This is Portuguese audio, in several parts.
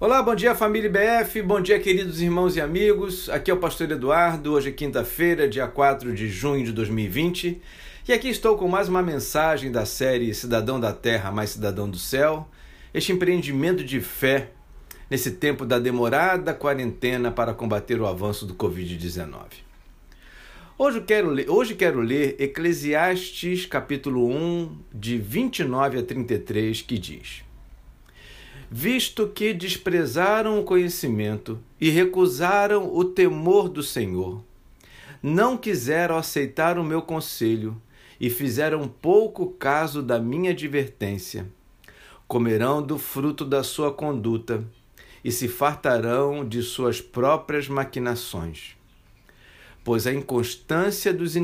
Olá, bom dia família BF, bom dia queridos irmãos e amigos. Aqui é o pastor Eduardo. Hoje é quinta-feira, dia 4 de junho de 2020, e aqui estou com mais uma mensagem da série Cidadão da Terra mais Cidadão do Céu. Este empreendimento de fé nesse tempo da demorada quarentena para combater o avanço do COVID-19. Hoje quero, hoje quero ler Eclesiastes capítulo 1, de 29 a 33, que diz: Visto que desprezaram o conhecimento e recusaram o temor do Senhor, não quiseram aceitar o meu conselho e fizeram pouco caso da minha advertência, comerão do fruto da sua conduta e se fartarão de suas próprias maquinações. Pois a inconstância dos,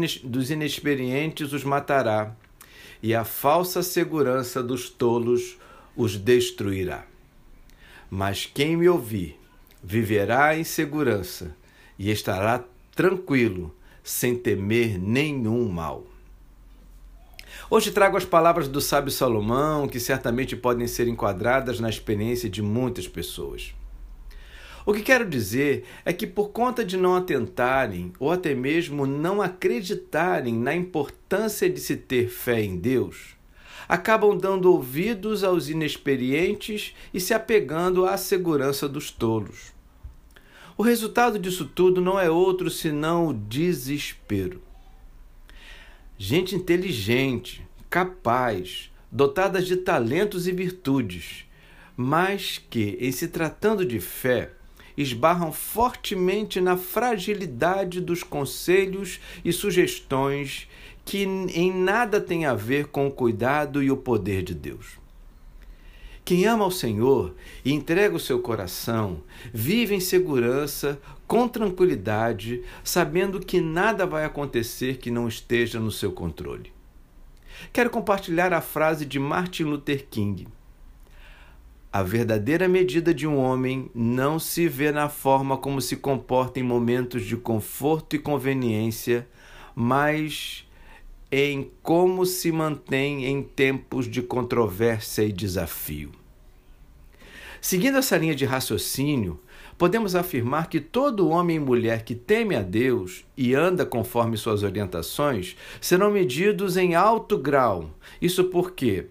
inexperientes os matará, e a falsa segurança dos tolos os destruirá. Mas quem me ouvir viverá em segurança e estará tranquilo, sem temer nenhum mal. Hoje trago as palavras do sábio Salomão, que certamente podem ser enquadradas na experiência de muitas pessoas. O que quero dizer é que, por conta de não atentarem ou até mesmo não acreditarem na importância de se ter fé em Deus, acabam dando ouvidos aos inexperientes e se apegando à segurança dos tolos. O resultado disso tudo não é outro senão o desespero. Gente inteligente, capaz, dotada de talentos e virtudes, mas que, em se tratando de fé, esbarram fortemente na fragilidade dos conselhos e sugestões que em nada têm a ver com o cuidado e o poder de Deus. Quem ama ao Senhor e entrega o seu coração, vive em segurança, com tranquilidade, sabendo que nada vai acontecer que não esteja no seu controle. Quero compartilhar a frase de Martin Luther King. A verdadeira medida de um homem não se vê na forma como se comporta em momentos de conforto e conveniência, mas em como se mantém em tempos de controvérsia e desafio. Seguindo essa linha de raciocínio, podemos afirmar que todo homem e mulher que teme a Deus e anda conforme suas orientações serão medidos em alto grau. Isso porque,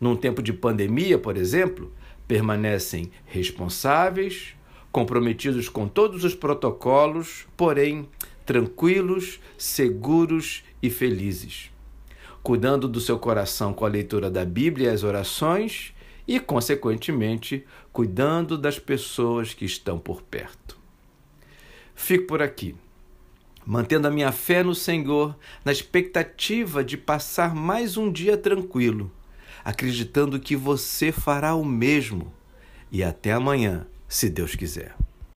num tempo de pandemia, por exemplo, permanecem responsáveis, comprometidos com todos os protocolos, porém tranquilos, seguros e felizes, cuidando do seu coração com a leitura da Bíblia e as orações e, consequentemente, cuidando das pessoas que estão por perto. Fico por aqui, mantendo a minha fé no Senhor, na expectativa de passar mais um dia tranquilo acreditando que você fará o mesmo. E até amanhã, se Deus quiser.